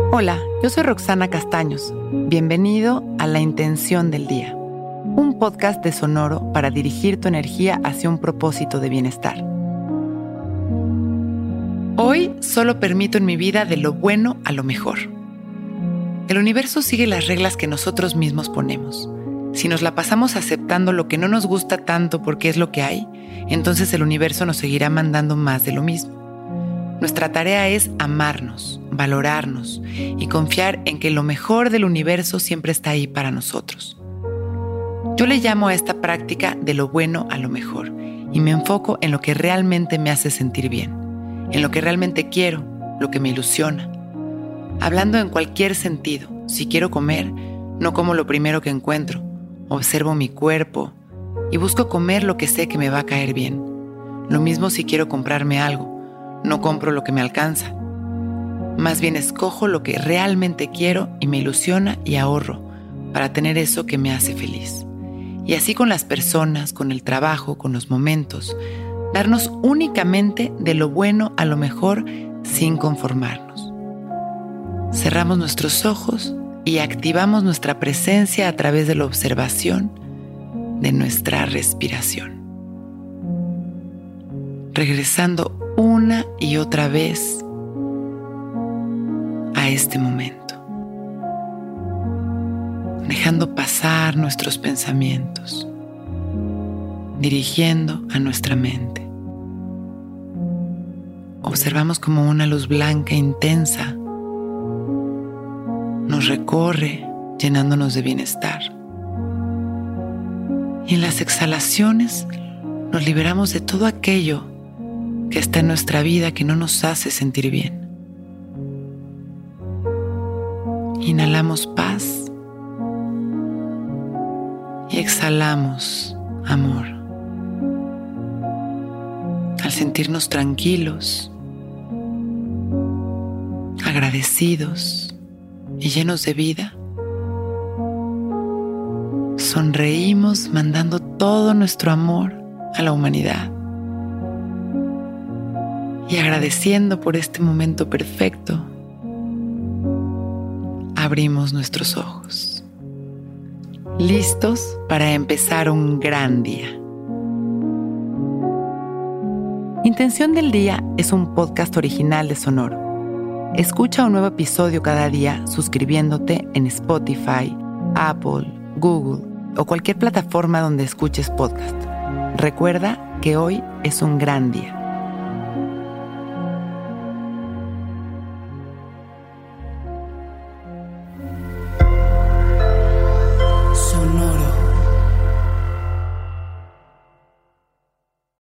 Hola, yo soy Roxana Castaños. Bienvenido a La Intención del Día, un podcast de Sonoro para dirigir tu energía hacia un propósito de bienestar. Hoy solo permito en mi vida de lo bueno a lo mejor. El universo sigue las reglas que nosotros mismos ponemos. Si nos la pasamos aceptando lo que no nos gusta tanto porque es lo que hay, entonces el universo nos seguirá mandando más de lo mismo. Nuestra tarea es amarnos, valorarnos y confiar en que lo mejor del universo siempre está ahí para nosotros. Yo le llamo a esta práctica de lo bueno a lo mejor y me enfoco en lo que realmente me hace sentir bien, en lo que realmente quiero, lo que me ilusiona. Hablando en cualquier sentido, si quiero comer, no como lo primero que encuentro, observo mi cuerpo y busco comer lo que sé que me va a caer bien. Lo mismo si quiero comprarme algo no compro lo que me alcanza. Más bien escojo lo que realmente quiero y me ilusiona y ahorro para tener eso que me hace feliz. Y así con las personas, con el trabajo, con los momentos, darnos únicamente de lo bueno a lo mejor sin conformarnos. Cerramos nuestros ojos y activamos nuestra presencia a través de la observación de nuestra respiración. Regresando una y otra vez a este momento, dejando pasar nuestros pensamientos, dirigiendo a nuestra mente. Observamos como una luz blanca intensa nos recorre llenándonos de bienestar. Y en las exhalaciones nos liberamos de todo aquello está en nuestra vida que no nos hace sentir bien. Inhalamos paz y exhalamos amor. Al sentirnos tranquilos, agradecidos y llenos de vida, sonreímos mandando todo nuestro amor a la humanidad y agradeciendo por este momento perfecto, abrimos nuestros ojos, listos para empezar un gran día. Intención del Día es un podcast original de Sonoro. Escucha un nuevo episodio cada día suscribiéndote en Spotify, Apple, Google o cualquier plataforma donde escuches podcast. Recuerda que hoy es un gran día.